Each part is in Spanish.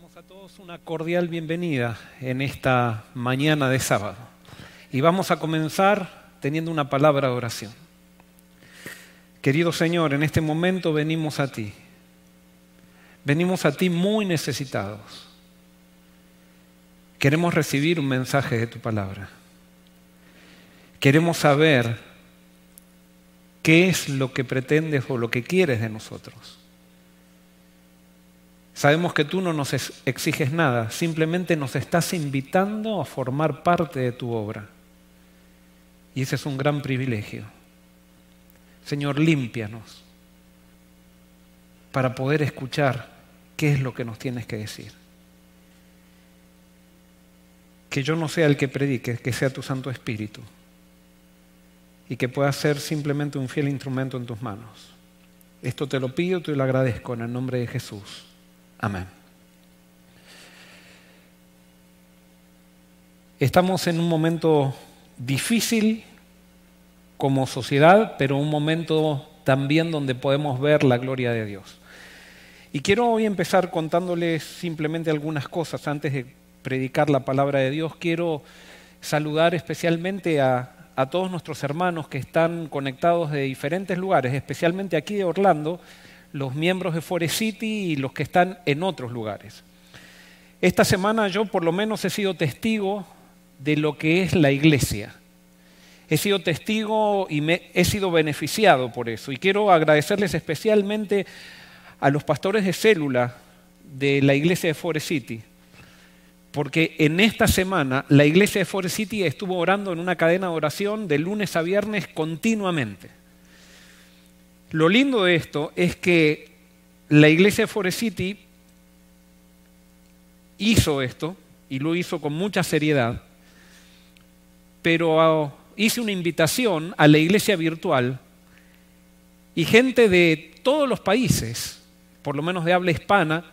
damos a todos una cordial bienvenida en esta mañana de sábado. Y vamos a comenzar teniendo una palabra de oración. Querido Señor, en este momento venimos a ti. Venimos a ti muy necesitados. Queremos recibir un mensaje de tu palabra. Queremos saber qué es lo que pretendes o lo que quieres de nosotros. Sabemos que tú no nos exiges nada, simplemente nos estás invitando a formar parte de tu obra. Y ese es un gran privilegio. Señor, límpianos para poder escuchar qué es lo que nos tienes que decir. Que yo no sea el que predique, que sea tu Santo Espíritu. Y que pueda ser simplemente un fiel instrumento en tus manos. Esto te lo pido te lo agradezco en el nombre de Jesús. Amén. Estamos en un momento difícil como sociedad, pero un momento también donde podemos ver la gloria de Dios. Y quiero hoy empezar contándoles simplemente algunas cosas antes de predicar la palabra de Dios. Quiero saludar especialmente a, a todos nuestros hermanos que están conectados de diferentes lugares, especialmente aquí de Orlando, los miembros de Forest City y los que están en otros lugares. Esta semana yo por lo menos he sido testigo de lo que es la iglesia. He sido testigo y me, he sido beneficiado por eso. Y quiero agradecerles especialmente a los pastores de célula de la iglesia de Forest City, porque en esta semana la iglesia de Forest City estuvo orando en una cadena de oración de lunes a viernes continuamente. Lo lindo de esto es que la iglesia de Forest City hizo esto y lo hizo con mucha seriedad, pero ah, hice una invitación a la iglesia virtual y gente de todos los países, por lo menos de habla hispana,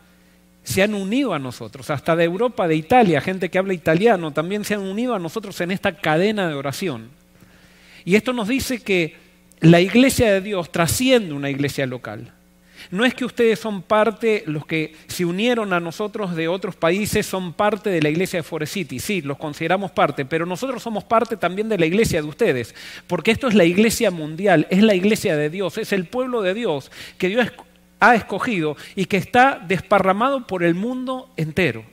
se han unido a nosotros, hasta de Europa, de Italia, gente que habla italiano, también se han unido a nosotros en esta cadena de oración. Y esto nos dice que la iglesia de Dios trasciende una iglesia local. No es que ustedes son parte, los que se unieron a nosotros de otros países son parte de la iglesia de Forest City, sí, los consideramos parte, pero nosotros somos parte también de la iglesia de ustedes, porque esto es la iglesia mundial, es la iglesia de Dios, es el pueblo de Dios que Dios ha escogido y que está desparramado por el mundo entero.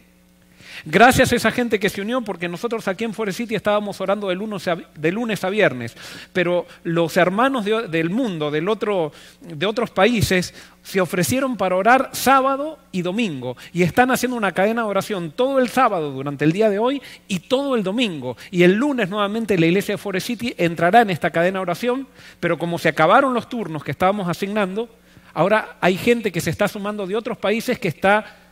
Gracias a esa gente que se unió, porque nosotros aquí en Forest City estábamos orando de lunes a, viernes, pero los hermanos del mundo, del otro, de otros países, se ofrecieron para orar sábado y domingo. Y están haciendo una cadena de oración todo el sábado durante el día de hoy y todo el domingo. Y el lunes nuevamente la iglesia de Forest City entrará en esta cadena de oración, pero como se acabaron los turnos que estábamos asignando, ahora hay gente que se está sumando de otros países que está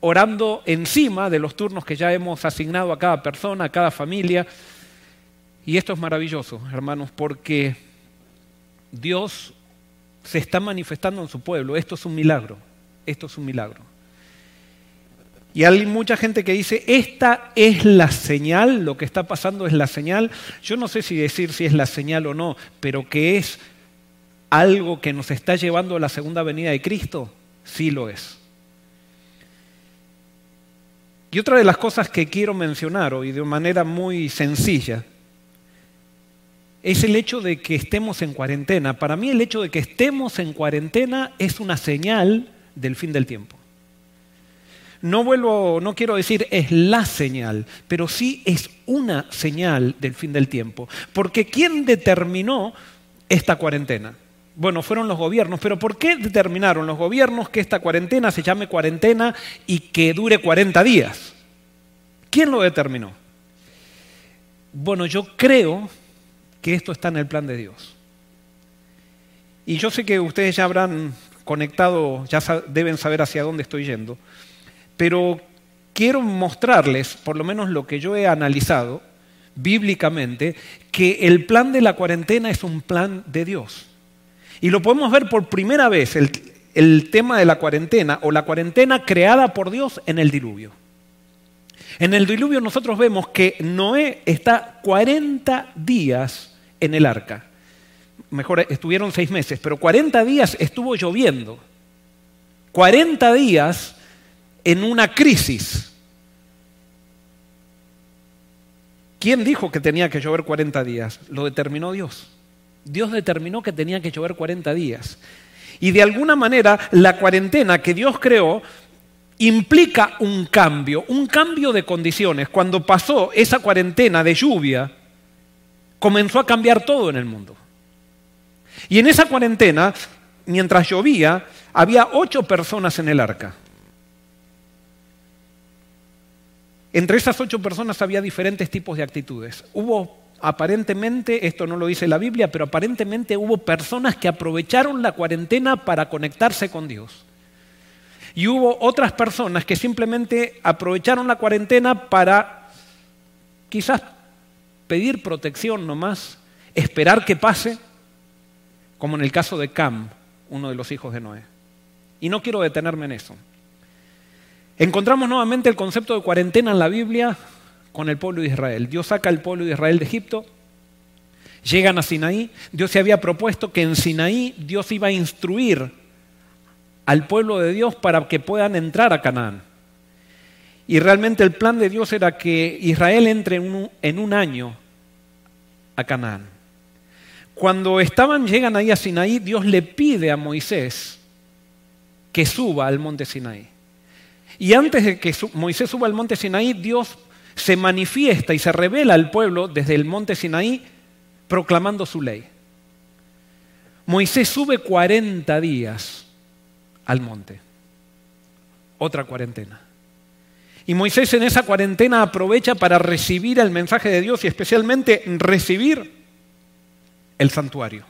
orando encima de los turnos que ya hemos asignado a cada persona, a cada familia. Y esto es maravilloso, hermanos, porque Dios se está manifestando en su pueblo. Esto es un milagro, esto es un milagro. Y hay mucha gente que dice, esta es la señal, lo que está pasando es la señal. Yo no sé si decir si es la señal o no, pero que es algo que nos está llevando a la segunda venida de Cristo, sí lo es. Y otra de las cosas que quiero mencionar hoy de manera muy sencilla es el hecho de que estemos en cuarentena. Para mí el hecho de que estemos en cuarentena es una señal del fin del tiempo. No vuelvo, no quiero decir es la señal, pero sí es una señal del fin del tiempo. Porque ¿quién determinó esta cuarentena? Bueno, fueron los gobiernos, pero ¿por qué determinaron los gobiernos que esta cuarentena se llame cuarentena y que dure 40 días? ¿Quién lo determinó? Bueno, yo creo que esto está en el plan de Dios. Y yo sé que ustedes ya habrán conectado, ya deben saber hacia dónde estoy yendo, pero quiero mostrarles, por lo menos lo que yo he analizado bíblicamente, que el plan de la cuarentena es un plan de Dios. Y lo podemos ver por primera vez, el, tema de la cuarentena o la cuarentena creada por Dios en el diluvio. En el diluvio nosotros vemos que Noé está 40 días en el arca. Mejor estuvieron seis meses, pero 40 días estuvo lloviendo. 40 días en una crisis. ¿Quién dijo que tenía que llover 40 días? Lo determinó Dios. Dios determinó que tenía que llover 40 días. Y de alguna manera la cuarentena que Dios creó implica un cambio, un cambio de condiciones. Cuando pasó esa cuarentena de lluvia, comenzó a cambiar todo en el mundo. Y en esa cuarentena, mientras llovía, había ocho personas en el arca. Entre esas ocho personas había diferentes tipos de actitudes. Hubo aparentemente, esto no lo dice la Biblia, pero aparentemente hubo personas que aprovecharon la cuarentena para conectarse con Dios. Y hubo otras personas que simplemente aprovecharon la cuarentena para quizás pedir protección nomás, esperar que pase, como en el caso de Cam, uno de los hijos de Noé. Y no quiero detenerme en eso. Encontramos nuevamente el concepto de cuarentena en la Biblia con el pueblo de Israel. Dios saca al pueblo de Israel de Egipto, llegan a Sinaí, Dios se había propuesto que en Sinaí Dios iba a instruir al pueblo de Dios para que puedan entrar a Canaán. Y realmente el plan de Dios era que Israel entre en un, año a Canaán. Cuando estaban, llegan ahí a Sinaí, Dios le pide a Moisés que suba al monte Sinaí. Y antes de que Moisés suba al monte Sinaí, Dios se manifiesta y se revela al pueblo desde el monte Sinaí proclamando su ley. Moisés sube 40 días al monte. Otra cuarentena. Y Moisés en esa cuarentena aprovecha para recibir el mensaje de Dios y especialmente recibir el santuario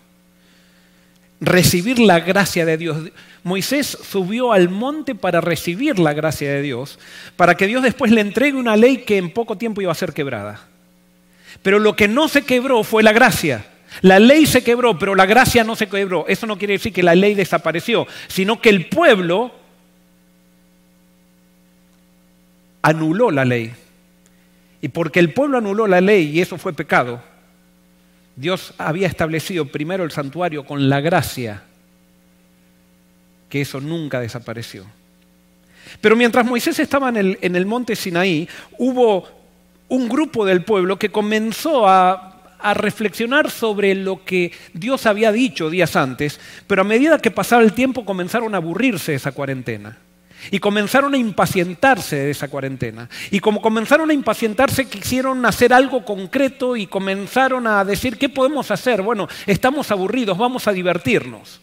recibir la gracia de Dios. Moisés subió al monte para recibir la gracia de Dios, para que Dios después le entregue una ley que en poco tiempo iba a ser quebrada. Pero lo que no se quebró fue la gracia. La ley se quebró, pero la gracia no se quebró. Eso no quiere decir que la ley desapareció, sino que el pueblo anuló la ley. Y porque el pueblo anuló la ley y eso fue pecado, Dios había establecido primero el santuario con la gracia, que eso nunca desapareció. Pero mientras Moisés estaba en el, monte Sinaí, hubo un grupo del pueblo que comenzó a, a reflexionar sobre lo que Dios había dicho días antes, pero a medida que pasaba el tiempo comenzaron a aburrirse esa cuarentena. Y comenzaron a impacientarse de esa cuarentena. Y como comenzaron a impacientarse, quisieron hacer algo concreto y comenzaron a decir, ¿qué podemos hacer? Bueno, estamos aburridos, vamos a divertirnos.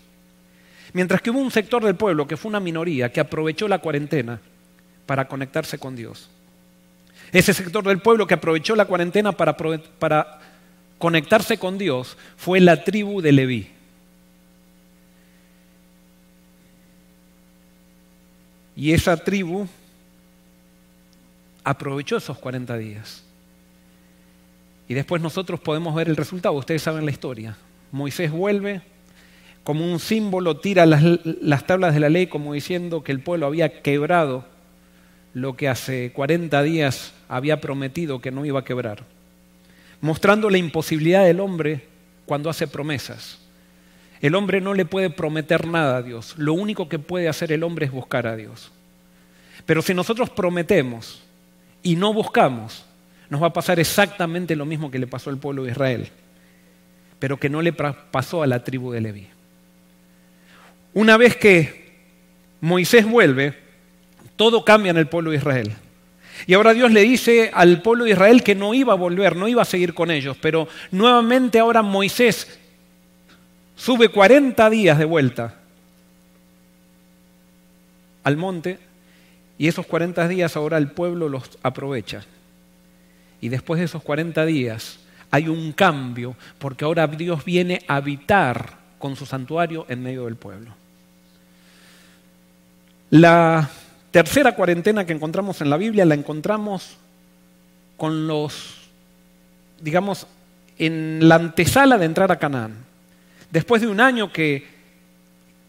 Mientras que hubo un sector del pueblo, que fue una minoría, que aprovechó la cuarentena para conectarse con Dios. Ese sector del pueblo que aprovechó la cuarentena para, para conectarse con Dios fue la tribu de Leví. Y esa tribu aprovechó esos 40 días. Y después nosotros podemos ver el resultado. Ustedes saben la historia. Moisés vuelve, como un símbolo, tira las, las, tablas de la ley como diciendo que el pueblo había quebrado lo que hace 40 días había prometido que no iba a quebrar. Mostrando la imposibilidad del hombre cuando hace promesas. El hombre no le puede prometer nada a Dios. Lo único que puede hacer el hombre es buscar a Dios. Pero si nosotros prometemos y no buscamos, nos va a pasar exactamente lo mismo que le pasó al pueblo de Israel, pero que no le pasó a la tribu de Leví. Una vez que Moisés vuelve, todo cambia en el pueblo de Israel. Y ahora Dios le dice al pueblo de Israel que no iba a volver, no iba a seguir con ellos, pero nuevamente ahora Moisés sube 40 días de vuelta al monte y esos 40 días ahora el pueblo los aprovecha. Y después de esos 40 días hay un cambio porque ahora Dios viene a habitar con su santuario en medio del pueblo. La tercera cuarentena que encontramos en la Biblia la encontramos con los, digamos, en la antesala de entrar a Canaán. Después de un año que,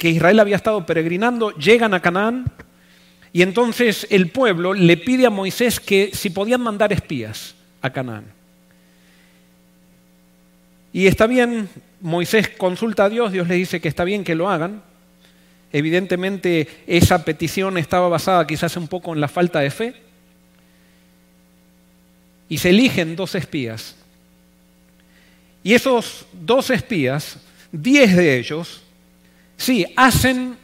Israel había estado peregrinando, llegan a Canaán y entonces el pueblo le pide a Moisés que si podían mandar espías a Canaán. Y está bien, Moisés consulta a Dios, Dios le dice que está bien que lo hagan. Evidentemente esa petición estaba basada quizás un poco en la falta de fe. Y se eligen dos espías. Y esos dos espías, diez de ellos, sí, hacen,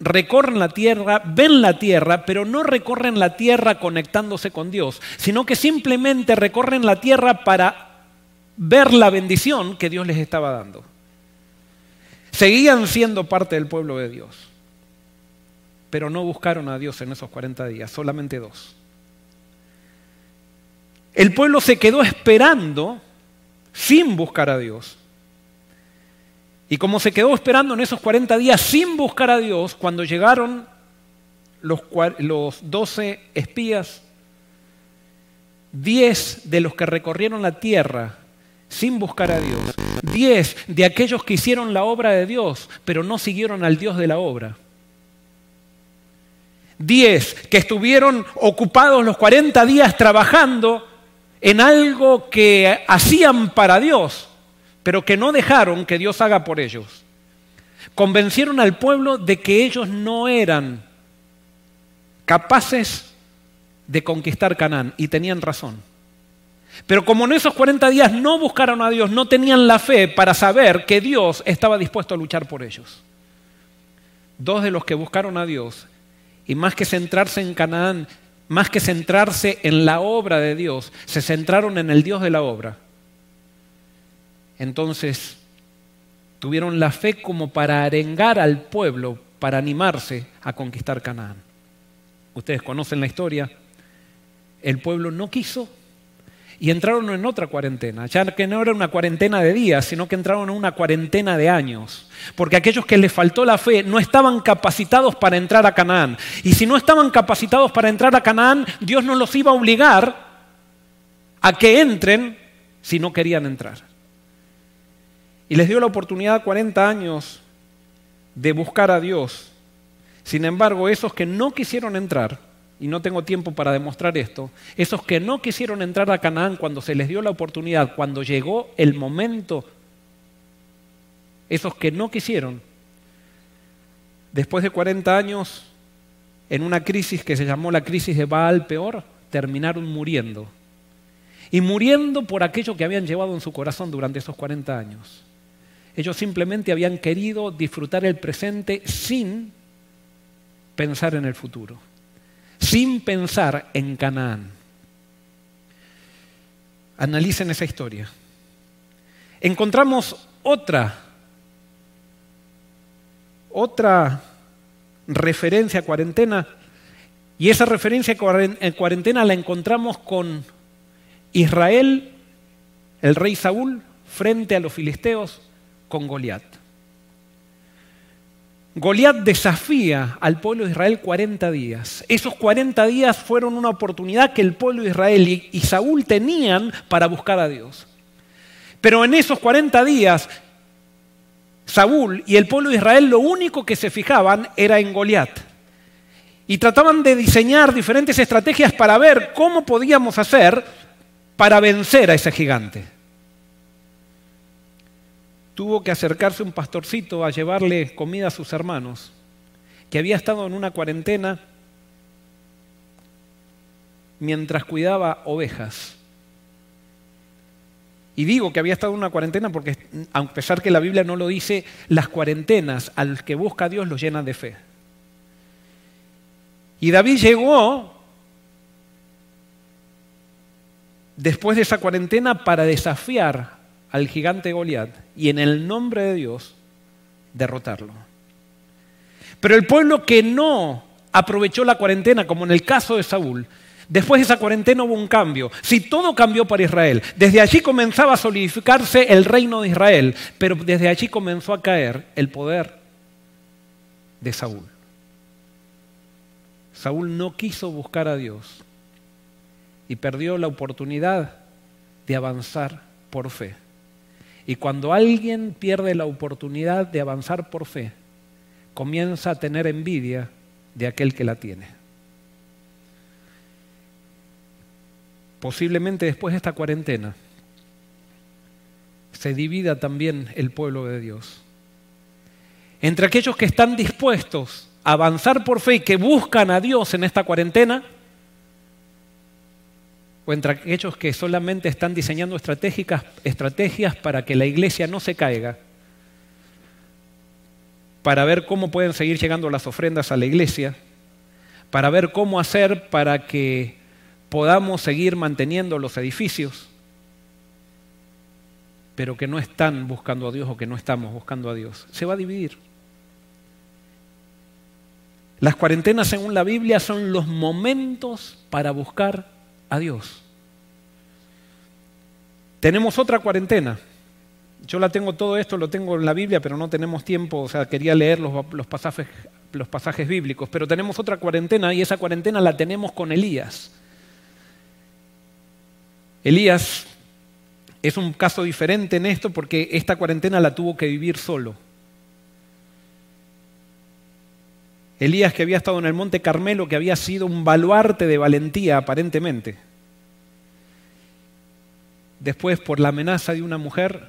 recorren la tierra, ven la tierra, pero no recorren la tierra conectándose con Dios, sino que simplemente recorren la tierra para ver la bendición que Dios les estaba dando seguían siendo parte del pueblo de Dios, pero no buscaron a Dios en esos 40 días, solamente dos. El pueblo se quedó esperando sin buscar a Dios. Y como se quedó esperando en esos 40 días sin buscar a Dios, cuando llegaron los, los 12 espías, 10 de los que recorrieron la tierra sin buscar a Dios. Diez de aquellos que hicieron la obra de Dios, pero no siguieron al Dios de la obra. Diez que estuvieron ocupados los 40 días trabajando en algo que hacían para Dios, pero que no dejaron que Dios haga por ellos. Convencieron al pueblo de que ellos no eran capaces de conquistar Canaán y tenían razón. Pero como en esos 40 días no buscaron a Dios, no tenían la fe para saber que Dios estaba dispuesto a luchar por ellos. Dos de los que buscaron a Dios, y más que centrarse en Canaán, más que centrarse en la obra de Dios, se centraron en el Dios de la obra. Entonces, tuvieron la fe como para arengar al pueblo, para animarse a conquistar Canaán. Ustedes conocen la historia. El pueblo no quiso y entraron en otra cuarentena, ya que no era una cuarentena de días, sino que entraron en una cuarentena de años, porque aquellos que les faltó la fe no estaban capacitados para entrar a Canaán. Y si no estaban capacitados para entrar a Canaán, Dios no los iba a obligar a que entren si no querían entrar. Y les dio la oportunidad 40 años de buscar a Dios. Sin embargo, esos que no quisieron entrar, y no tengo tiempo para demostrar esto, esos que no quisieron entrar a Canaán cuando se les dio la oportunidad, cuando llegó el momento, esos que no quisieron, después de 40 años, en una crisis que se llamó la crisis de Baal Peor, terminaron muriendo. Y muriendo por aquello que habían llevado en su corazón durante esos 40 años. Ellos simplemente habían querido disfrutar el presente sin pensar en el futuro sin pensar en Canaán. Analicen esa historia. Encontramos otra, otra referencia a cuarentena, y esa referencia a cuarentena la encontramos con Israel, el rey Saúl, frente a los filisteos con Goliat. Goliat desafía al pueblo de Israel 40 días. Esos 40 días fueron una oportunidad que el pueblo de Israel y, Saúl tenían para buscar a Dios. Pero en esos 40 días, Saúl y el pueblo de Israel lo único que se fijaban era en Goliat. Y trataban de diseñar diferentes estrategias para ver cómo podíamos hacer para vencer a ese gigante tuvo que acercarse un pastorcito a llevarle comida a sus hermanos, que había estado en una cuarentena mientras cuidaba ovejas. Y digo que había estado en una cuarentena porque, a pesar que la Biblia no lo dice, las cuarentenas al que busca a Dios lo llenan de fe. Y David llegó después de esa cuarentena para desafiar al gigante Goliat y en el nombre de Dios derrotarlo. Pero el pueblo que no aprovechó la cuarentena, como en el caso de Saúl, después de esa cuarentena hubo un cambio. Si todo cambió para Israel, desde allí comenzaba a solidificarse el reino de Israel, pero desde allí comenzó a caer el poder de Saúl. Saúl no quiso buscar a Dios y perdió la oportunidad de avanzar por fe. Y cuando alguien pierde la oportunidad de avanzar por fe, comienza a tener envidia de aquel que la tiene. Posiblemente después de esta cuarentena se divida también el pueblo de Dios. entre aquellos que están dispuestos a avanzar por fe y que buscan a Dios en esta cuarentena, o entre aquellos que solamente están diseñando estrategias para que la iglesia no se caiga, para ver cómo pueden seguir llegando las ofrendas a la iglesia, para ver cómo hacer para que podamos seguir manteniendo los edificios, pero que no están buscando a Dios o que no estamos buscando a Dios. Se va a dividir. Las cuarentenas, según la Biblia, son los momentos para buscar a Dios. Tenemos otra cuarentena. Yo la tengo todo esto, lo tengo en la Biblia, pero no tenemos tiempo, o sea, quería leer los, los pasajes bíblicos, pero tenemos otra cuarentena y esa cuarentena la tenemos con Elías. Elías es un caso diferente en esto porque esta cuarentena la tuvo que vivir solo. Elías que había estado en el monte Carmelo, que había sido un baluarte de valentía aparentemente. Después, por la amenaza de una mujer,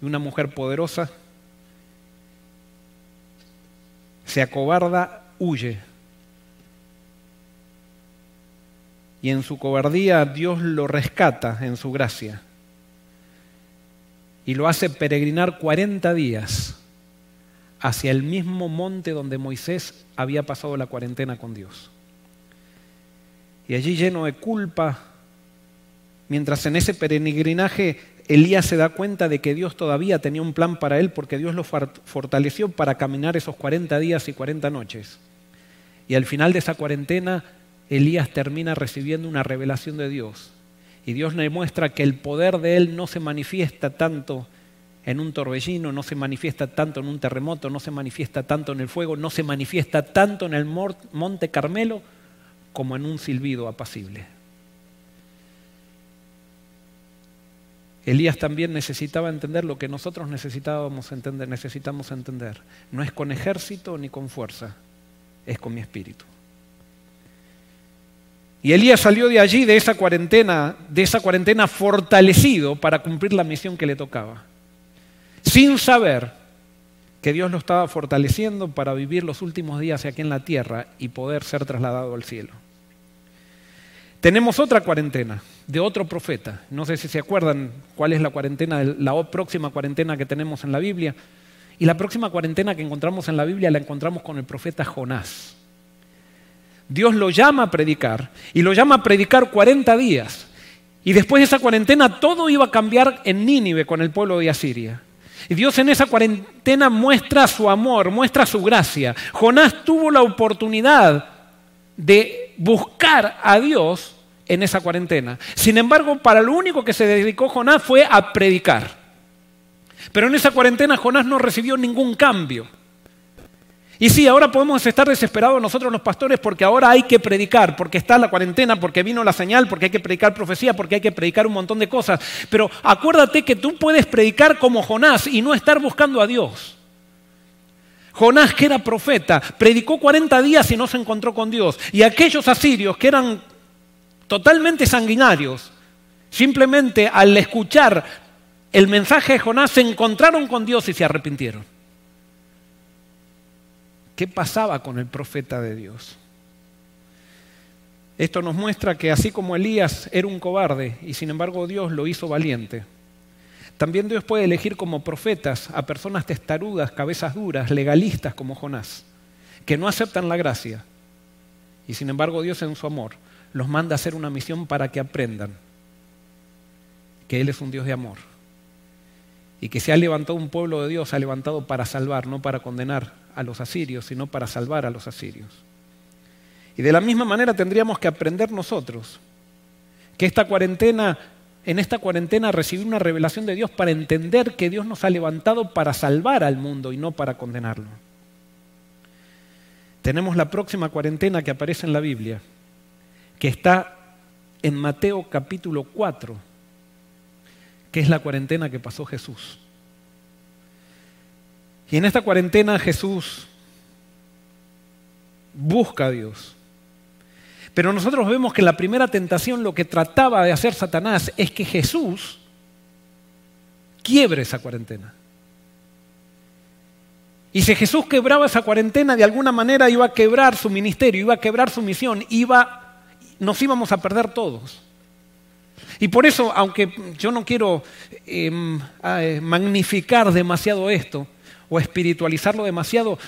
de una mujer poderosa, se acobarda, huye. Y en su cobardía Dios lo rescata en su gracia. Y lo hace peregrinar 40 días hacia el mismo monte donde Moisés había pasado la cuarentena con Dios. Y allí lleno de culpa, mientras en ese peregrinaje Elías se da cuenta de que Dios todavía tenía un plan para él porque Dios lo fortaleció para caminar esos 40 días y 40 noches. Y al final de esa cuarentena, Elías termina recibiendo una revelación de Dios. Y Dios le muestra que el poder de él no se manifiesta tanto en un torbellino, no se manifiesta tanto en un terremoto, no se manifiesta tanto en el fuego, no se manifiesta tanto en el monte Carmelo como en un silbido apacible. Elías también necesitaba entender lo que nosotros necesitábamos entender, necesitamos entender. No es con ejército ni con fuerza, es con mi espíritu. Y Elías salió de allí, de esa cuarentena, de esa cuarentena fortalecido para cumplir la misión que le tocaba sin saber que Dios lo estaba fortaleciendo para vivir los últimos días aquí en la tierra y poder ser trasladado al cielo. Tenemos otra cuarentena de otro profeta. No sé si se acuerdan cuál es la cuarentena, la próxima cuarentena que tenemos en la Biblia. Y la próxima cuarentena que encontramos en la Biblia la encontramos con el profeta Jonás. Dios lo llama a predicar y lo llama a predicar 40 días. Y después de esa cuarentena todo iba a cambiar en Nínive con el pueblo de Asiria. Y Dios en esa cuarentena muestra su amor, muestra su gracia. Jonás tuvo la oportunidad de buscar a Dios en esa cuarentena. Sin embargo, para lo único que se dedicó Jonás fue a predicar. Pero en esa cuarentena Jonás no recibió ningún cambio. Y sí, ahora podemos estar desesperados nosotros los pastores porque ahora hay que predicar, porque está la cuarentena, porque vino la señal, porque hay que predicar profecía, porque hay que predicar un montón de cosas. Pero acuérdate que tú puedes predicar como Jonás y no estar buscando a Dios. Jonás, que era profeta, predicó 40 días y no se encontró con Dios. Y aquellos asirios que eran totalmente sanguinarios, simplemente al escuchar el mensaje de Jonás se encontraron con Dios y se arrepintieron. ¿Qué pasaba con el profeta de Dios? Esto nos muestra que así como Elías era un cobarde y sin embargo Dios lo hizo valiente, también Dios puede elegir como profetas a personas testarudas, cabezas duras, legalistas como Jonás, que no aceptan la gracia. Y sin embargo Dios en su amor los manda a hacer una misión para que aprendan que Él es un Dios de amor. Y que se ha levantado un pueblo de Dios, se ha levantado para salvar, no para condenar a los asirios, sino para salvar a los asirios. Y de la misma manera tendríamos que aprender nosotros que esta cuarentena, en esta cuarentena recibir una revelación de Dios para entender que Dios nos ha levantado para salvar al mundo y no para condenarlo. Tenemos la próxima cuarentena que aparece en la Biblia, que está en Mateo capítulo 4, que es la cuarentena que pasó Jesús. Y en esta cuarentena Jesús busca a Dios. Pero nosotros vemos que la primera tentación lo que trataba de hacer Satanás es que Jesús quiebre esa cuarentena. Y si Jesús quebraba esa cuarentena, de alguna manera iba a quebrar su ministerio, iba a quebrar su misión, iba, nos íbamos a perder todos. Y por eso, aunque yo no quiero em, eh, magnificar demasiado esto o espiritualizarlo demasiado,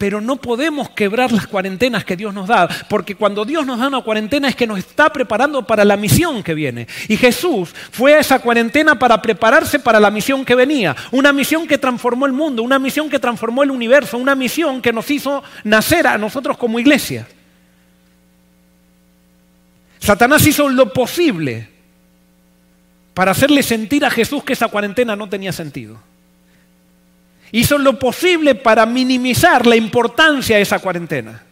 pero no podemos quebrar las cuarentenas que Dios nos da, porque cuando Dios nos da una cuarentena es que nos está preparando para la misión que viene. Y Jesús fue a esa cuarentena para prepararse para la misión que venía, una misión que transformó el mundo, una misión que transformó el universo, una misión que nos hizo nacer a nosotros como iglesia. Satanás hizo lo posible para hacerle sentir a Jesús que esa cuarentena no tenía sentido. Hizo lo posible para minimizar la importancia de esa cuarentena.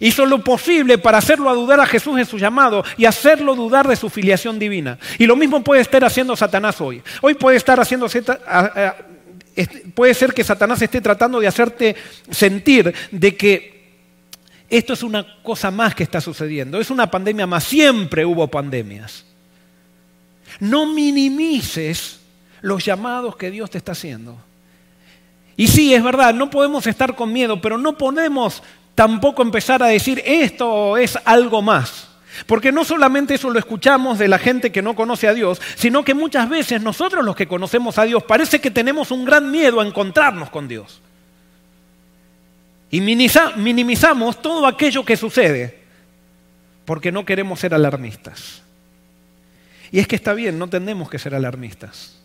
Hizo lo posible para hacerlo a dudar a Jesús en su llamado y hacerlo dudar de su filiación divina. Y lo mismo puede estar haciendo Satanás hoy. Hoy puede estar haciendo puede ser que Satanás esté tratando de hacerte sentir de que esto es una cosa más que está sucediendo. Es una pandemia más. Siempre hubo pandemias. No minimices los llamados que Dios te está haciendo. Y sí, es verdad, no podemos estar con miedo, pero no podemos tampoco empezar a decir esto es algo más. Porque no solamente eso lo escuchamos de la gente que no conoce a Dios, sino que muchas veces nosotros los que conocemos a Dios parece que tenemos un gran miedo a encontrarnos con Dios. Y minimizamos todo aquello que sucede porque no queremos ser alarmistas. Y es que está bien, no tenemos que ser alarmistas.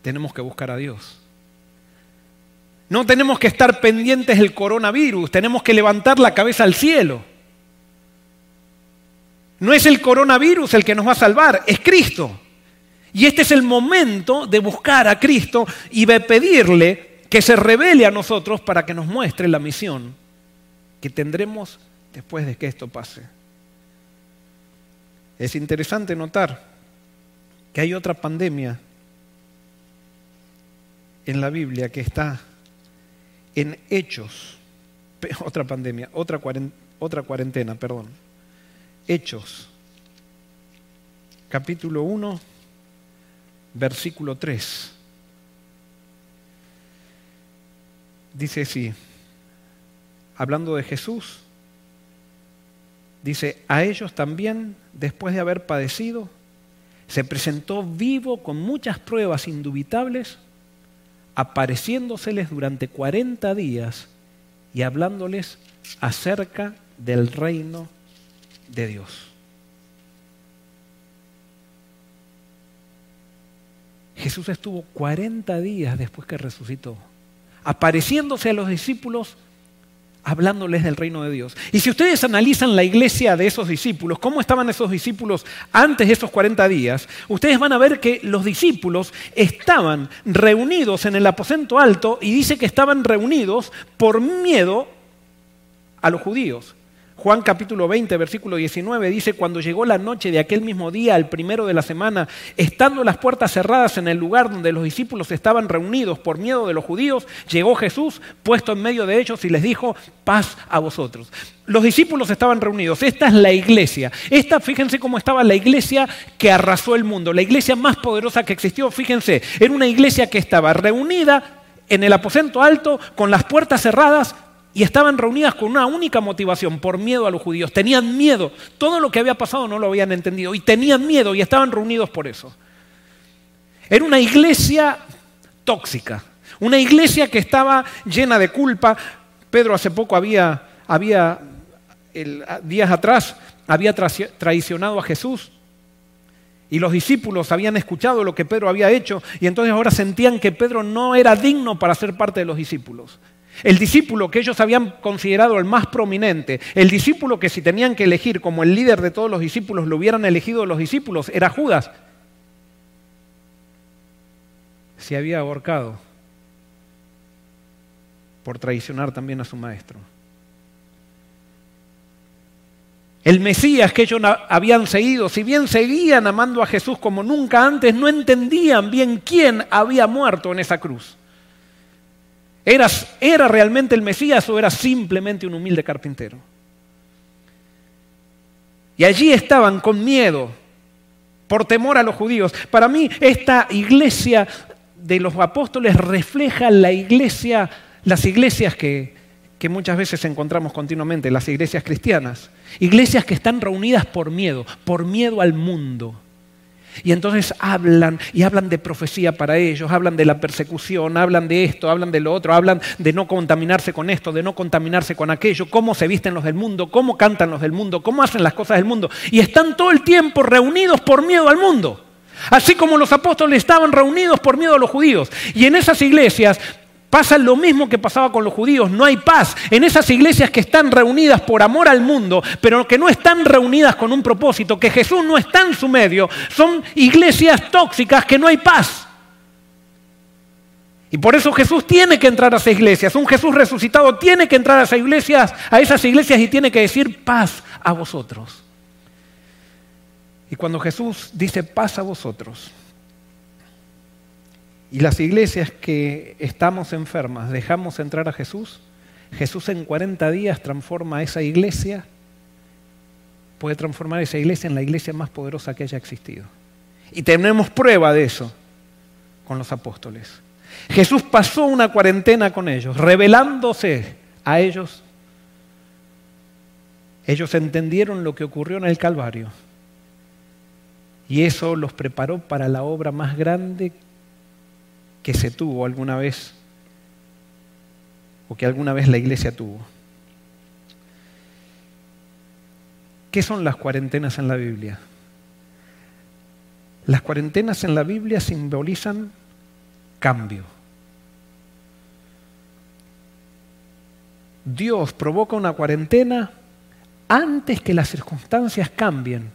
Tenemos que buscar a Dios. No tenemos que estar pendientes del coronavirus, tenemos que levantar la cabeza al cielo. No es el coronavirus el que nos va a salvar, es Cristo. Y este es el momento de buscar a Cristo y de pedirle que se revele a nosotros para que nos muestre la misión que tendremos después de que esto pase. Es interesante notar que hay otra pandemia en la Biblia que está en Hechos, otra pandemia, otra cuarentena, perdón. Hechos, capítulo 1, versículo 3. Dice así, hablando de Jesús, dice, a ellos también, después de haber padecido, se presentó vivo con muchas pruebas indubitables apareciéndoseles durante 40 días y hablándoles acerca del reino de Dios. Jesús estuvo 40 días después que resucitó, apareciéndose a los discípulos hablándoles del reino de Dios. Y si ustedes analizan la iglesia de esos discípulos, cómo estaban esos discípulos antes de esos 40 días, ustedes van a ver que los discípulos estaban reunidos en el aposento alto y dice que estaban reunidos por miedo a los judíos. Juan capítulo 20, versículo 19 dice, cuando llegó la noche de aquel mismo día, el primero de la semana, estando las puertas cerradas en el lugar donde los discípulos estaban reunidos por miedo de los judíos, llegó Jesús puesto en medio de ellos y les dijo, paz a vosotros. Los discípulos estaban reunidos, esta es la iglesia. Esta, fíjense cómo estaba la iglesia que arrasó el mundo, la iglesia más poderosa que existió, fíjense, era una iglesia que estaba reunida en el aposento alto, con las puertas cerradas, y estaban reunidas con una única motivación, por miedo a los judíos. Tenían miedo. Todo lo que había pasado no lo habían entendido y tenían miedo y estaban reunidos por eso. Era una iglesia tóxica, una iglesia que estaba llena de culpa. Pedro hace poco había, había días atrás, había traicionado a Jesús. Y los discípulos habían escuchado lo que Pedro había hecho y entonces ahora sentían que Pedro no era digno para ser parte de los discípulos. El discípulo que ellos habían considerado el más prominente, el discípulo que si tenían que elegir como el líder de todos los discípulos, lo hubieran elegido los discípulos, era Judas. Se había ahorcado por traicionar también a su maestro. El Mesías que ellos habían seguido, si bien seguían amando a Jesús como nunca antes, no entendían bien quién había muerto en esa cruz. ¿Era, realmente el Mesías o era simplemente un humilde carpintero? Y allí estaban con miedo, por temor a los judíos. Para mí esta iglesia de los apóstoles refleja la iglesia, las iglesias que, que muchas veces encontramos continuamente, las iglesias cristianas. Iglesias que están reunidas por miedo, por miedo al mundo. Y entonces hablan y hablan de profecía para ellos, hablan de la persecución, hablan de esto, hablan de lo otro, hablan de no contaminarse con esto, de no contaminarse con aquello, cómo se visten los del mundo, cómo cantan los del mundo, cómo hacen las cosas del mundo. Y están todo el tiempo reunidos por miedo al mundo. Así como los apóstoles estaban reunidos por miedo a los judíos. Y en esas iglesias pasa lo mismo que pasaba con los judíos, no hay paz. En esas iglesias que están reunidas por amor al mundo, pero que no están reunidas con un propósito, que Jesús no está en su medio, son iglesias tóxicas que no hay paz. Y por eso Jesús tiene que entrar a esas iglesias. Un Jesús resucitado tiene que entrar a esas iglesias, a esas iglesias y tiene que decir paz a vosotros. Y cuando Jesús dice paz a vosotros, y las iglesias que estamos enfermas dejamos entrar a Jesús, Jesús en 40 días transforma esa iglesia, puede transformar esa iglesia en la iglesia más poderosa que haya existido. Y tenemos prueba de eso con los apóstoles. Jesús pasó una cuarentena con ellos, revelándose a ellos. Ellos entendieron lo que ocurrió en el Calvario y eso los preparó para la obra más grande que se tuvo alguna vez o que alguna vez la iglesia tuvo. ¿Qué son las cuarentenas en la Biblia? Las cuarentenas en la Biblia simbolizan cambio. Dios provoca una cuarentena antes que las circunstancias cambien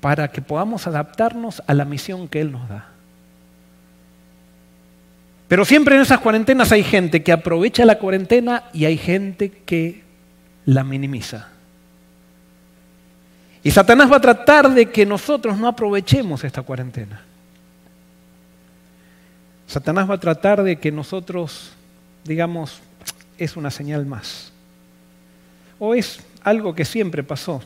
para que podamos adaptarnos a la misión que Él nos da. Pero siempre en esas cuarentenas hay gente que aprovecha la cuarentena y hay gente que la minimiza. Y Satanás va a tratar de que nosotros no aprovechemos esta cuarentena. Satanás va a tratar de que nosotros digamos, es una señal más. O es algo que siempre pasó.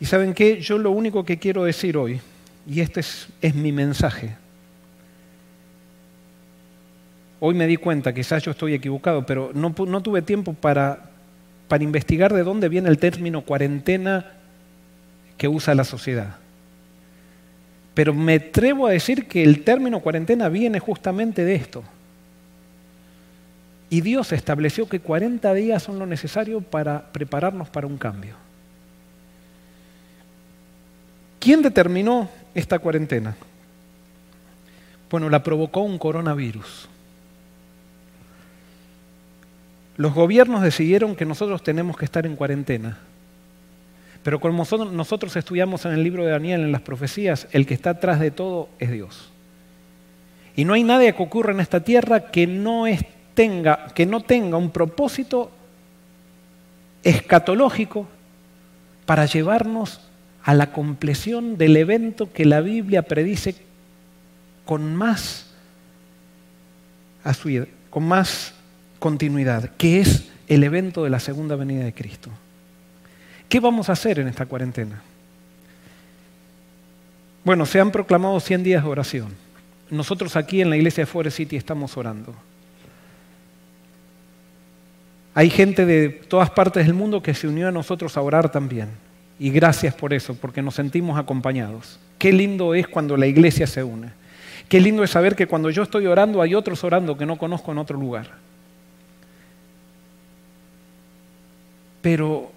Y saben qué, yo lo único que quiero decir hoy, y este es, mi mensaje, hoy me di cuenta, quizás yo estoy equivocado, pero no, no tuve tiempo para, para investigar de dónde viene el término cuarentena que usa la sociedad. Pero me atrevo a decir que el término cuarentena viene justamente de esto. Y Dios estableció que 40 días son lo necesario para prepararnos para un cambio. ¿Quién determinó esta cuarentena? Bueno, la provocó un coronavirus. Los gobiernos decidieron que nosotros tenemos que estar en cuarentena. Pero como nosotros estudiamos en el libro de Daniel, en las profecías, el que está atrás de todo es Dios. Y no hay nada que ocurra en esta tierra que no, tenga, que no tenga un propósito escatológico para llevarnos a la compleción del evento que la Biblia predice con más, con más continuidad, que es el evento de la segunda venida de Cristo. ¿Qué vamos a hacer en esta cuarentena? Bueno, se han proclamado 100 días de oración. Nosotros aquí en la iglesia de Forest City estamos orando. Hay gente de todas partes del mundo que se unió a nosotros a orar también. Y gracias por eso, porque nos sentimos acompañados. Qué lindo es cuando la iglesia se une. Qué lindo es saber que cuando yo estoy orando hay otros orando que no conozco en otro lugar. Pero,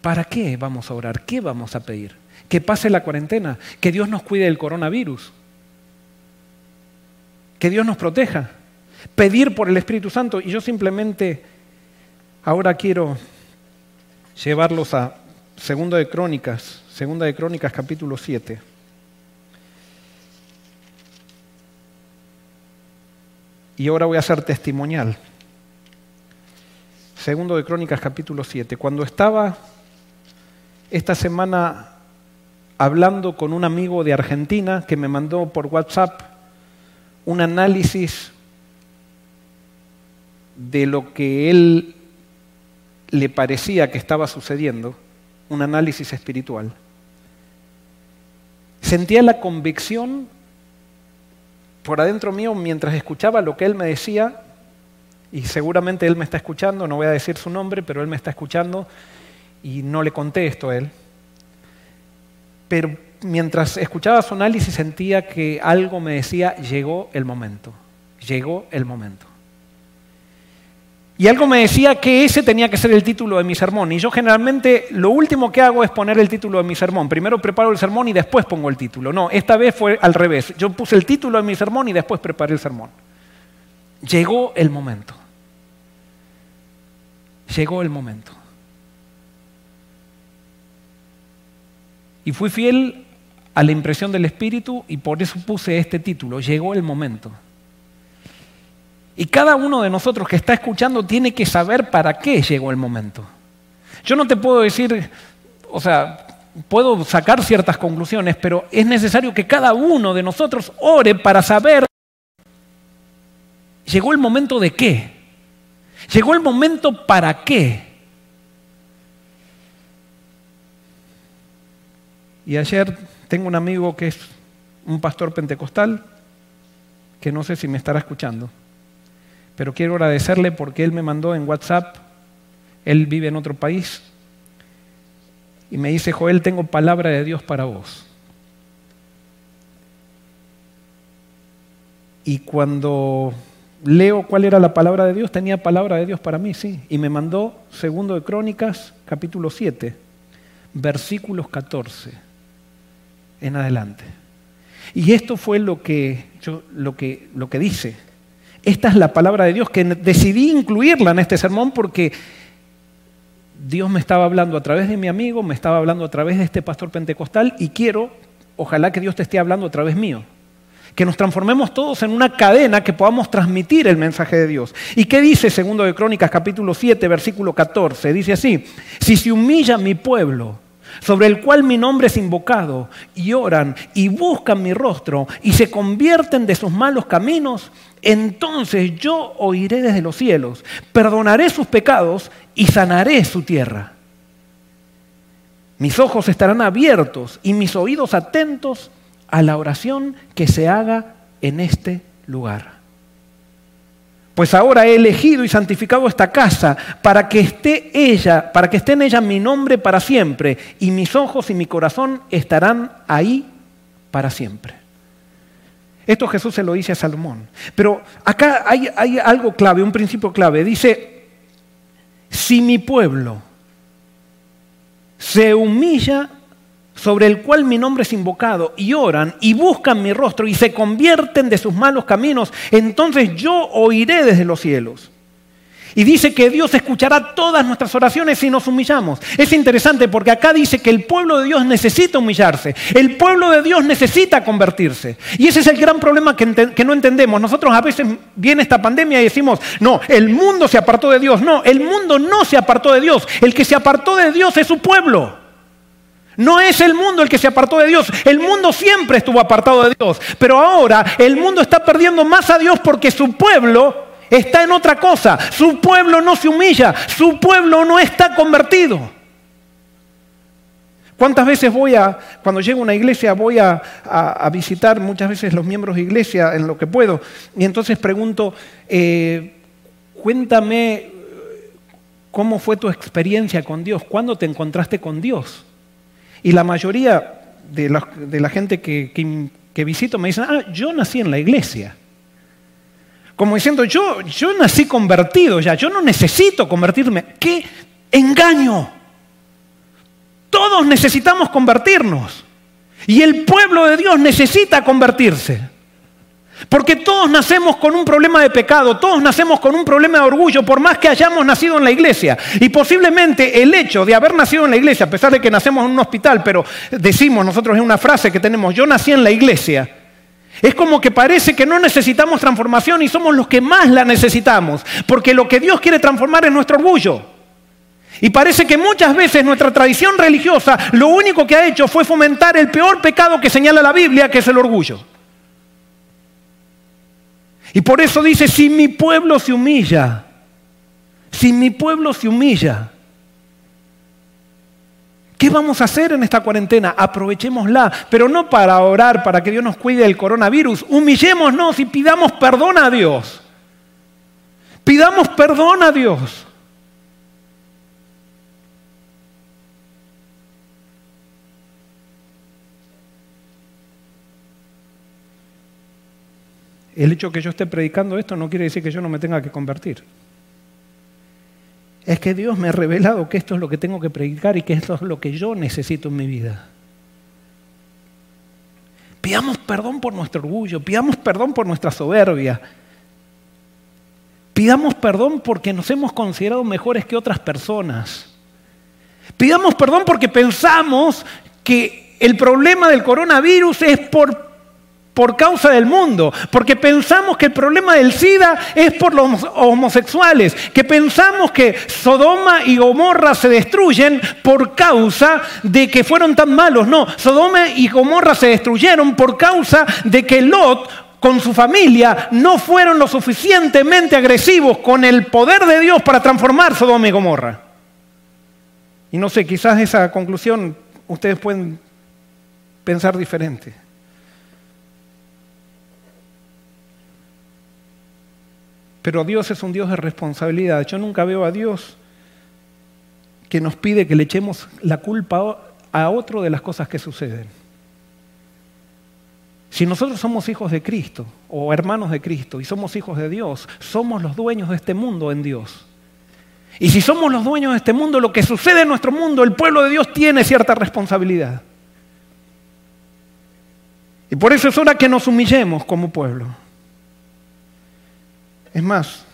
¿para qué vamos a orar? ¿Qué vamos a pedir? Que pase la cuarentena, que Dios nos cuide del coronavirus, que Dios nos proteja, pedir por el Espíritu Santo. Y yo simplemente ahora quiero llevarlos a Segunda de Crónicas, Segunda de Crónicas capítulo 7. Y ahora voy a hacer testimonial. Segundo de Crónicas capítulo 7. Cuando estaba esta semana hablando con un amigo de Argentina que me mandó por WhatsApp un análisis de lo que él le parecía que estaba sucediendo, un análisis espiritual. sentía la convicción por adentro mío mientras escuchaba lo que él me decía, y seguramente él me está escuchando, no voy a decir su nombre, pero él me está escuchando y no le contesto a él. Pero mientras escuchaba su análisis sentía que algo me decía, llegó el momento, llegó el momento. Y algo me decía que ese tenía que ser el título de mi sermón. Y yo generalmente lo último que hago es poner el título de mi sermón. Primero preparo el sermón y después pongo el título. No, esta vez fue al revés. Yo puse el título de mi sermón y después preparé el sermón. Llegó el momento. Llegó el momento. Y fui fiel a la impresión del Espíritu y por eso puse este título. Llegó el momento. Y cada uno de nosotros que está escuchando tiene que saber para qué llegó el momento. Yo no te puedo decir, o sea, puedo sacar ciertas conclusiones, pero es necesario que cada uno de nosotros ore para saber, llegó el momento de qué. Llegó el momento para qué. Y ayer tengo un amigo que es un pastor pentecostal, que no sé si me estará escuchando pero quiero agradecerle porque él me mandó en WhatsApp, él vive en otro país, y me dice, Joel, tengo palabra de Dios para vos. Y cuando leo cuál era la palabra de Dios, tenía palabra de Dios para mí, sí. Y me mandó segundo de Crónicas, capítulo 7, versículos 14 en adelante. Y esto fue lo que, yo, lo que, lo que dice. Esta es la palabra de Dios que decidí incluirla en este sermón porque Dios me estaba hablando a través de mi amigo, me estaba hablando a través de este pastor pentecostal y quiero, ojalá que Dios te esté hablando a través mío. Que nos transformemos todos en una cadena que podamos transmitir el mensaje de Dios. ¿Y qué dice segundo de Crónicas capítulo 7 versículo 14? Dice así, si se humilla mi pueblo, sobre el cual mi nombre es invocado, y oran y buscan mi rostro y se convierten de sus malos caminos, entonces yo oiré desde los cielos, perdonaré sus pecados y sanaré su tierra. Mis ojos estarán abiertos y mis oídos atentos a la oración que se haga en este lugar. Pues ahora he elegido y santificado esta casa para que esté ella, para que esté en ella mi nombre para siempre, y mis ojos y mi corazón estarán ahí para siempre. Esto Jesús se lo dice a Salomón. Pero acá hay, hay algo clave, un principio clave. Dice, si mi pueblo se humilla sobre el cual mi nombre es invocado, y oran y buscan mi rostro y se convierten de sus malos caminos, entonces yo oiré desde los cielos y dice que Dios escuchará todas nuestras oraciones si nos humillamos. Es interesante porque acá dice que el pueblo de Dios necesita humillarse. El pueblo de Dios necesita convertirse. Y ese es el gran problema que, no entendemos. Nosotros a veces viene esta pandemia y decimos, no, el mundo se apartó de Dios. No, el mundo no se apartó de Dios. El que se apartó de Dios es su pueblo. No es el mundo el que se apartó de Dios. El mundo siempre estuvo apartado de Dios. Pero ahora el mundo está perdiendo más a Dios porque su pueblo está en otra cosa. Su pueblo no se humilla, su pueblo no está convertido. ¿Cuántas veces voy a, cuando llego a una iglesia, voy a, visitar muchas veces los miembros de iglesia en lo que puedo? Y entonces pregunto, eh, cuéntame cómo fue tu experiencia con Dios, cuándo te encontraste con Dios. Y la mayoría de la, gente que, que visito me dicen, ah, yo nací en la iglesia. Como diciendo, yo, yo nací convertido ya, yo no necesito convertirme. ¡Qué engaño! Todos necesitamos convertirnos. Y el pueblo de Dios necesita convertirse. Porque todos nacemos con un problema de pecado, todos nacemos con un problema de orgullo, por más que hayamos nacido en la iglesia. Y posiblemente el hecho de haber nacido en la iglesia, a pesar de que nacemos en un hospital, pero decimos nosotros en una frase que tenemos, yo nací en la iglesia, es como que parece que no necesitamos transformación y somos los que más la necesitamos, porque lo que Dios quiere transformar es nuestro orgullo. Y parece que muchas veces nuestra tradición religiosa lo único que ha hecho fue fomentar el peor pecado que señala la Biblia, que es el orgullo. Y por eso dice, si mi pueblo se humilla, si mi pueblo se humilla, ¿Qué vamos a hacer en esta cuarentena? Aprovechémosla, pero no para orar, para que Dios nos cuide del coronavirus. Humillémonos y pidamos perdón a Dios. Pidamos perdón a Dios. El hecho que yo esté predicando esto no quiere decir que yo no me tenga que convertir. Es que Dios me ha revelado que esto es lo que tengo que predicar y que esto es lo que yo necesito en mi vida. Pidamos perdón por nuestro orgullo, pidamos perdón por nuestra soberbia, pidamos perdón porque nos hemos considerado mejores que otras personas. Pidamos perdón porque pensamos que el problema del coronavirus es por por causa del mundo, porque pensamos que el problema del SIDA es por los homosexuales, que pensamos que Sodoma y Gomorra se destruyen por causa de que fueron tan malos. No, Sodoma y Gomorra se destruyeron por causa de que Lot con su familia no fueron lo suficientemente agresivos con el poder de Dios para transformar Sodoma y Gomorra. Y no sé, quizás esa conclusión ustedes pueden pensar diferente. Pero Dios es un Dios de responsabilidad. Yo nunca veo a Dios que nos pide que le echemos la culpa a otro de las cosas que suceden. Si nosotros somos hijos de Cristo o hermanos de Cristo y somos hijos de Dios, somos los dueños de este mundo en Dios. Y si somos los dueños de este mundo, lo que sucede en nuestro mundo, el pueblo de Dios tiene cierta responsabilidad. Y por eso es hora que nos humillemos como pueblo. Es más,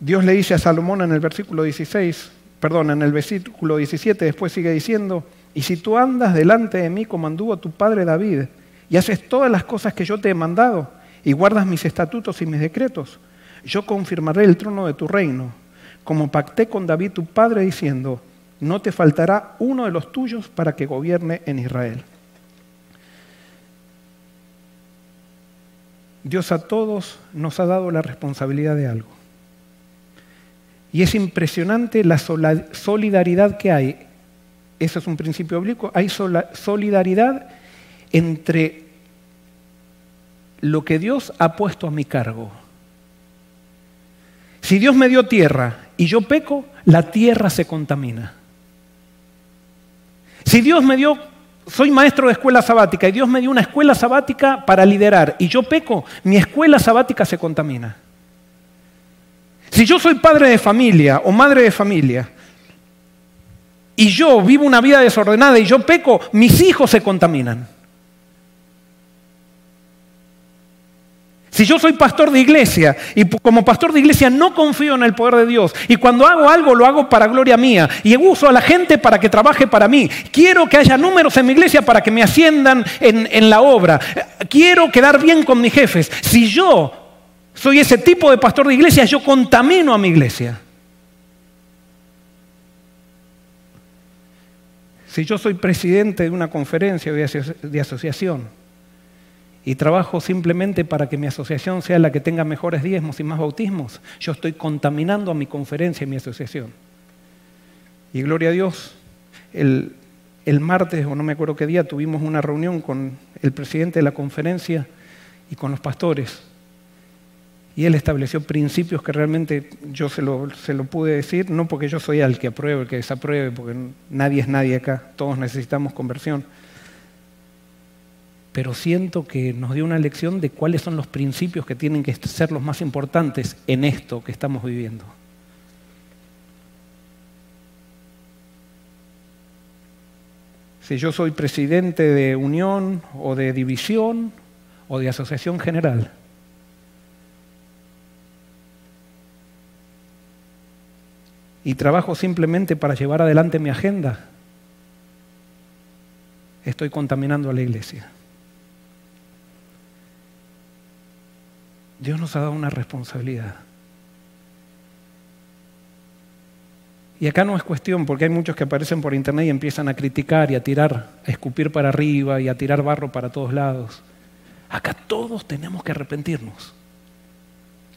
Dios le dice a Salomón en el versículo 16, perdón, en el versículo 17, después sigue diciendo, y si tú andas delante de mí como anduvo tu padre David, y haces todas las cosas que yo te he mandado, y guardas mis estatutos y mis decretos, yo confirmaré el trono de tu reino, como pacté con David tu padre diciendo, no te faltará uno de los tuyos para que gobierne en Israel. Dios a todos nos ha dado la responsabilidad de algo. Y es impresionante la solidaridad que hay. Eso es un principio bíblico. Hay solidaridad entre lo que Dios ha puesto a mi cargo. Si Dios me dio tierra y yo peco, la tierra se contamina. Si Dios me dio soy maestro de escuela sabática y Dios me dio una escuela sabática para liderar y yo peco, mi escuela sabática se contamina. Si yo soy padre de familia o madre de familia y yo vivo una vida desordenada y yo peco, mis hijos se contaminan. Si yo soy pastor de iglesia y como pastor de iglesia no confío en el poder de Dios y cuando hago algo lo hago para gloria mía y uso a la gente para que trabaje para mí, quiero que haya números en mi iglesia para que me asciendan en, en la obra, quiero quedar bien con mis jefes. Si yo soy ese tipo de pastor de iglesia, yo contamino a mi iglesia. Si yo soy presidente de una conferencia de asociación, y trabajo simplemente para que mi asociación sea la que tenga mejores diezmos y más bautismos, yo estoy contaminando a mi conferencia y mi asociación. Y gloria a Dios, el, el martes, o no me acuerdo qué día, tuvimos una reunión con el presidente de la conferencia y con los pastores. Y él estableció principios que realmente yo se lo, se lo pude decir, no porque yo soy el que apruebe, el que desapruebe, porque nadie es nadie acá, todos necesitamos conversión pero siento que nos dio una lección de cuáles son los principios que tienen que ser los más importantes en esto que estamos viviendo. Si yo soy presidente de unión o de división o de asociación general, y trabajo simplemente para llevar adelante mi agenda, estoy contaminando a la iglesia. Dios nos ha dado una responsabilidad. Y acá no es cuestión, porque hay muchos que aparecen por internet y empiezan a criticar y a tirar, a escupir para arriba y a tirar barro para todos lados. Acá todos tenemos que arrepentirnos.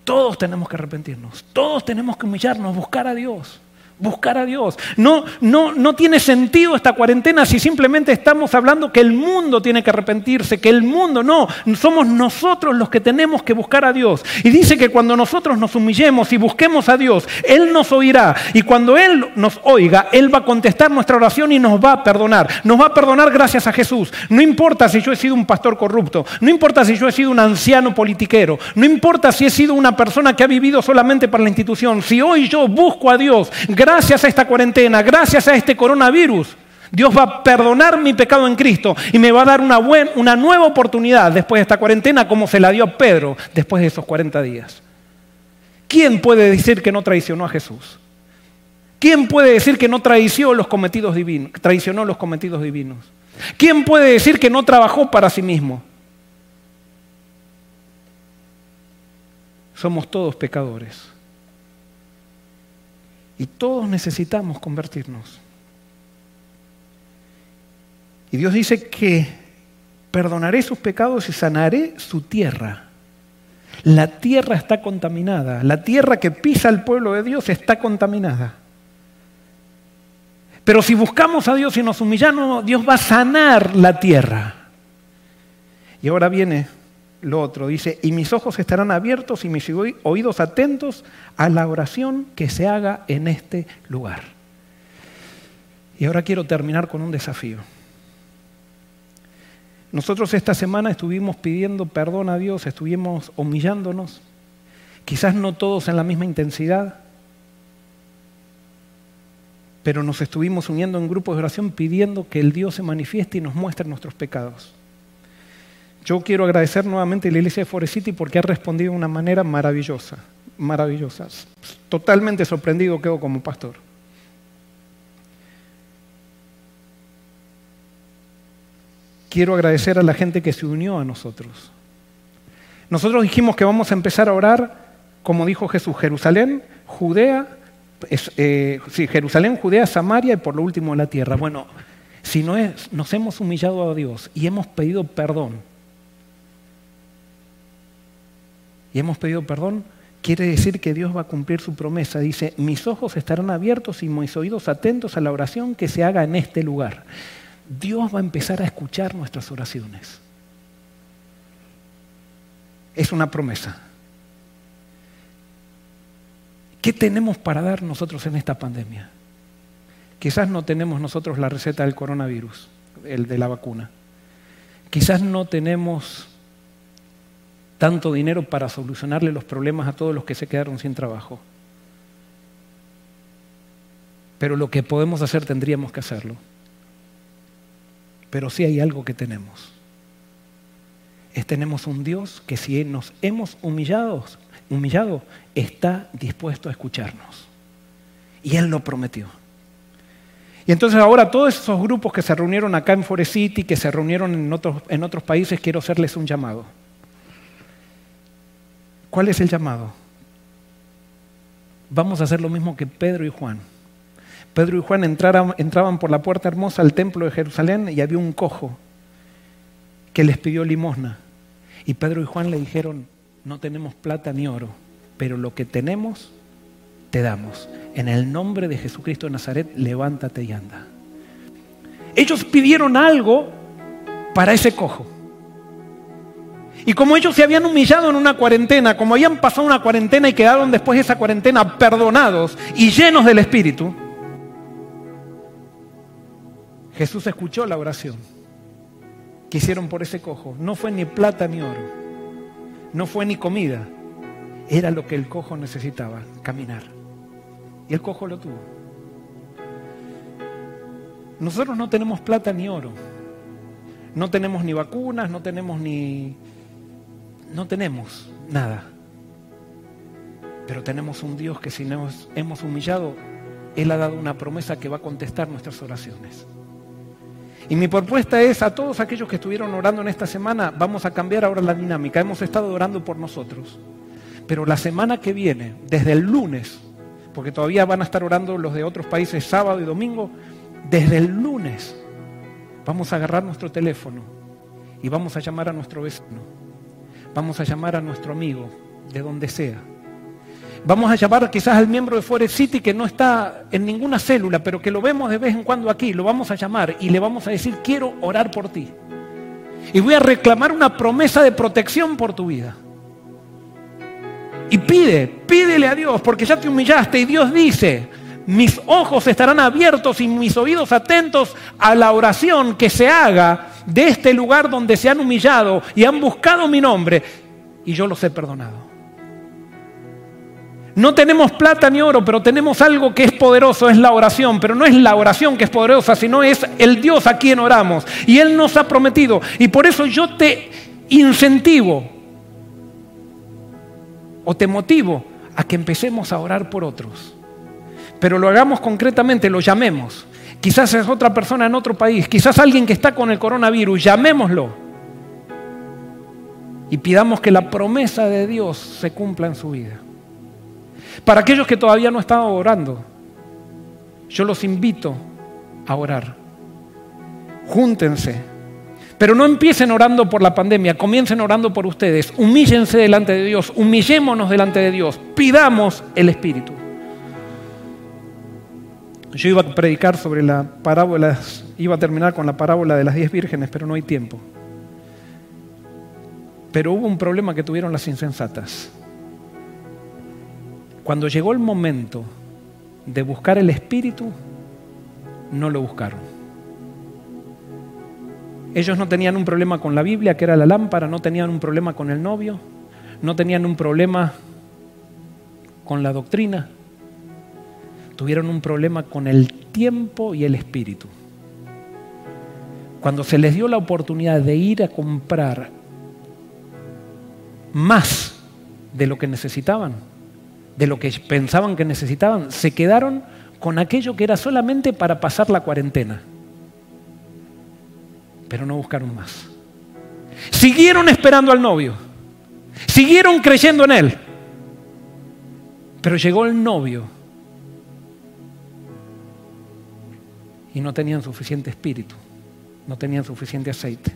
Todos tenemos que arrepentirnos. Todos tenemos que humillarnos, buscar a Dios. Buscar a Dios. No, no, no tiene sentido esta cuarentena si simplemente estamos hablando que el mundo tiene que arrepentirse, que el mundo no, somos nosotros los que tenemos que buscar a Dios. Y dice que cuando nosotros nos humillemos y busquemos a Dios, Él nos oirá. Y cuando Él nos oiga, Él va a contestar nuestra oración y nos va a perdonar. Nos va a perdonar gracias a Jesús. No importa si yo he sido un pastor corrupto, no importa si yo he sido un anciano politiquero, no importa si he sido una persona que ha vivido solamente para la institución, si hoy yo busco a Dios, gracias a esta cuarentena, gracias a este coronavirus, Dios va a perdonar mi pecado en Cristo y me va a dar una, una nueva oportunidad después de esta cuarentena como se la dio a Pedro después de esos 40 días. ¿Quién puede decir que no traicionó a Jesús? ¿Quién puede decir que no traicionó los cometidos divinos? Traicionó los cometidos divinos. ¿Quién puede decir que no trabajó para sí mismo? Somos todos pecadores. Y todos necesitamos convertirnos. Y Dios dice que perdonaré sus pecados y sanaré su tierra. La tierra está contaminada. La tierra que pisa el pueblo de Dios está contaminada. Pero si buscamos a Dios y nos humillamos, Dios va a sanar la tierra. Y ahora viene lo otro. Dice, y mis ojos estarán abiertos y mis oídos atentos a la oración que se haga en este lugar. Y ahora quiero terminar con un desafío. Nosotros esta semana estuvimos pidiendo perdón a Dios, estuvimos humillándonos, quizás no todos en la misma intensidad, pero nos estuvimos uniendo en grupos de oración pidiendo que el Dios se manifieste y nos muestre nuestros pecados. Yo quiero agradecer nuevamente a la iglesia de Forest City porque ha respondido de una manera maravillosa, maravillosa. Totalmente sorprendido quedo como pastor. Quiero agradecer a la gente que se unió a nosotros. Nosotros dijimos que vamos a empezar a orar, como dijo Jesús, Jerusalén, Judea, eh, Jerusalén, Judea, Samaria y por lo último la tierra. Bueno, si no es, nos hemos humillado a Dios y hemos pedido perdón y hemos pedido perdón, quiere decir que Dios va a cumplir su promesa. Dice, mis ojos estarán abiertos y mis oídos atentos a la oración que se haga en este lugar. Dios va a empezar a escuchar nuestras oraciones. Es una promesa. ¿Qué tenemos para dar nosotros en esta pandemia? Quizás no tenemos nosotros la receta del coronavirus, el de la vacuna. Quizás no tenemos tanto dinero para solucionarle los problemas a todos los que se quedaron sin trabajo. Pero lo que podemos hacer tendríamos que hacerlo. Pero sí hay algo que tenemos. Es tenemos un Dios que si nos hemos humillado, humillado, está dispuesto a escucharnos. Y Él lo prometió. Y entonces ahora todos esos grupos que se reunieron acá en Forest City, que se reunieron en otros, en otros países, quiero hacerles un llamado. ¿Cuál es el llamado? Vamos a hacer lo mismo que Pedro y Juan. Pedro y Juan entraban, por la puerta hermosa al templo de Jerusalén y había un cojo que les pidió limosna. Y Pedro y Juan le dijeron, no tenemos plata ni oro, pero lo que tenemos, te damos. En el nombre de Jesucristo de Nazaret, levántate y anda. Ellos pidieron algo para ese cojo. Y como ellos se habían humillado en una cuarentena, como habían pasado una cuarentena y quedaron después de esa cuarentena perdonados y llenos del Espíritu, Jesús escuchó la oración que hicieron por ese cojo. No fue ni plata ni oro, no fue ni comida, era lo que el cojo necesitaba, caminar. Y el cojo lo tuvo. Nosotros no tenemos plata ni oro, no tenemos ni vacunas, no tenemos ni no tenemos nada. Pero tenemos un Dios que si nos hemos humillado, Él ha dado una promesa que va a contestar nuestras oraciones. Y mi propuesta es a todos aquellos que estuvieron orando en esta semana, vamos a cambiar ahora la dinámica. Hemos estado orando por nosotros. Pero la semana que viene, desde el lunes, porque todavía van a estar orando los de otros países sábado y domingo, desde el lunes vamos a agarrar nuestro teléfono y vamos a llamar a nuestro vecino Vamos a llamar a nuestro amigo, de donde sea. Vamos a llamar quizás al miembro de Forest City que no está en ninguna célula, pero que lo vemos de vez en cuando aquí, lo vamos a llamar y le vamos a decir, quiero orar por ti. Y voy a reclamar una promesa de protección por tu vida. Y pide, pídele a Dios, porque ya te humillaste y Dios dice, mis ojos estarán abiertos y mis oídos atentos a la oración que se haga de este lugar donde se han humillado y han buscado mi nombre y yo los he perdonado. No tenemos plata ni oro, pero tenemos algo que es poderoso, es la oración. Pero no es la oración que es poderosa, sino es el Dios a quien oramos. Y Él nos ha prometido. Y por eso yo te incentivo o te motivo a que empecemos a orar por otros. Pero lo hagamos concretamente, lo llamemos. Quizás es otra persona en otro país, quizás alguien que está con el coronavirus, llamémoslo. Y pidamos que la promesa de Dios se cumpla en su vida. Para aquellos que todavía no están orando, yo los invito a orar. Júntense. Pero no empiecen orando por la pandemia, comiencen orando por ustedes. Humíllense delante de Dios, humillémonos delante de Dios, pidamos el Espíritu. Yo iba a predicar sobre la parábola, iba a terminar con la parábola de las diez vírgenes, pero no hay tiempo. Pero hubo un problema que tuvieron las insensatas. Cuando llegó el momento de buscar el Espíritu, no lo buscaron. Ellos no tenían un problema con la Biblia, que era la lámpara, no tenían un problema con el novio, no tenían un problema con la doctrina, tuvieron un problema con el tiempo y el espíritu. Cuando se les dio la oportunidad de ir a comprar más de lo que necesitaban, de lo que pensaban que necesitaban, se quedaron con aquello que era solamente para pasar la cuarentena. Pero no buscaron más. Siguieron esperando al novio. Siguieron creyendo en él. Pero llegó el novio y no tenían suficiente espíritu, no tenían suficiente aceite.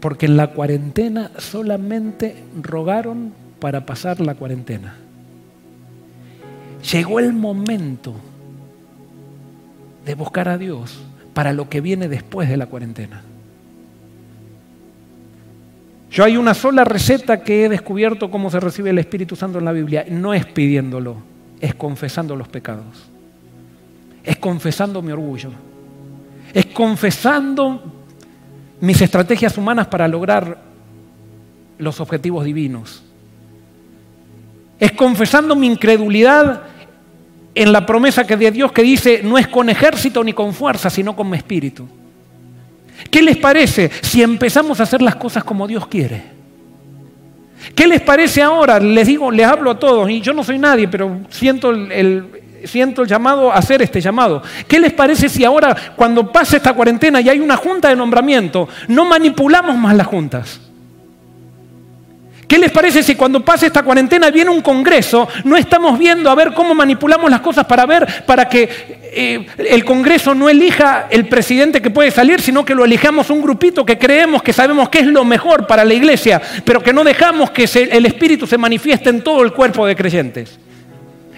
Porque en la cuarentena solamente rogaron para pasar la cuarentena. Llegó el momento de buscar a Dios para lo que viene después de la cuarentena. Yo hay una sola receta que he descubierto cómo se recibe el Espíritu Santo en la Biblia. No es pidiéndolo, es confesando los pecados. Es confesando mi orgullo. Es confesando mis estrategias humanas para lograr los objetivos divinos. Es confesando mi incredulidad en la promesa que de Dios que dice, no es con ejército ni con fuerza, sino con mi espíritu. ¿Qué les parece si empezamos a hacer las cosas como Dios quiere? ¿Qué les parece ahora? Les digo, les hablo a todos, y yo no soy nadie, pero siento el, siento el llamado a hacer este llamado. ¿Qué les parece si ahora, cuando pase esta cuarentena y hay una junta de nombramiento, no manipulamos más las juntas? ¿Qué les parece si cuando pase esta cuarentena viene un congreso, no estamos viendo a ver cómo manipulamos las cosas para ver, para que eh, el congreso no elija el presidente que puede salir, sino que lo elijamos un grupito que creemos que sabemos que es lo mejor para la iglesia, pero que no dejamos que el espíritu se manifieste en todo el cuerpo de creyentes?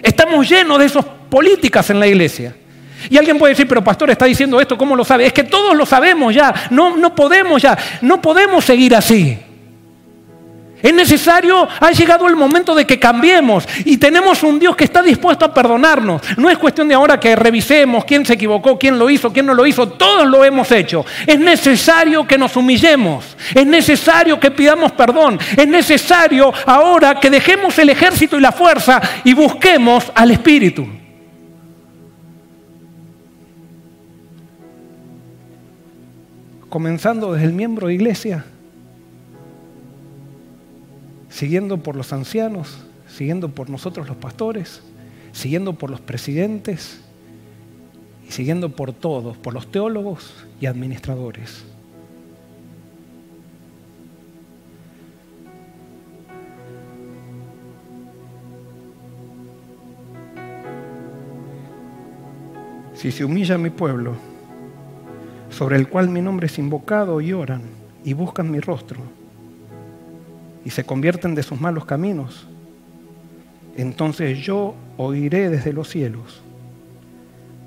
Estamos llenos de esas políticas en la iglesia. Y alguien puede decir, pero pastor está diciendo esto, ¿cómo lo sabe? Es que todos lo sabemos ya, no, no podemos ya, no podemos seguir así. Es necesario, ha llegado el momento de que cambiemos y tenemos un Dios que está dispuesto a perdonarnos. No es cuestión de ahora que revisemos quién se equivocó, quién lo hizo, quién no lo hizo. Todos lo hemos hecho. Es necesario que nos humillemos. Es necesario que pidamos perdón. Es necesario ahora que dejemos el ejército y la fuerza y busquemos al Espíritu. Comenzando desde el miembro de iglesia siguiendo por los ancianos, siguiendo por nosotros los pastores, siguiendo por los presidentes y siguiendo por todos, por los teólogos y administradores. Si se humilla mi pueblo, sobre el cual mi nombre es invocado y oran y buscan mi rostro, y se convierten de sus malos caminos, entonces yo oiré desde los cielos,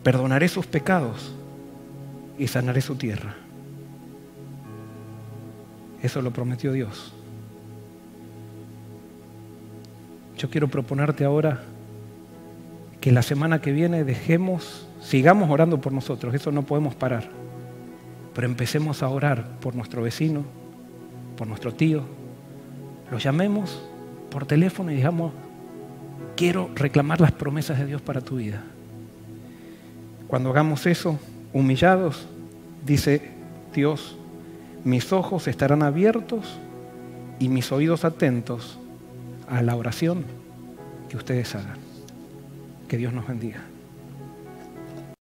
perdonaré sus pecados y sanaré su tierra. Eso lo prometió Dios. Yo quiero proponerte ahora que la semana que viene dejemos, sigamos orando por nosotros, eso no podemos parar, pero empecemos a orar por nuestro vecino, por nuestro tío, los llamemos por teléfono y digamos, quiero reclamar las promesas de Dios para tu vida. Cuando hagamos eso, humillados, dice Dios, mis ojos estarán abiertos y mis oídos atentos a la oración que ustedes hagan. Que Dios nos bendiga.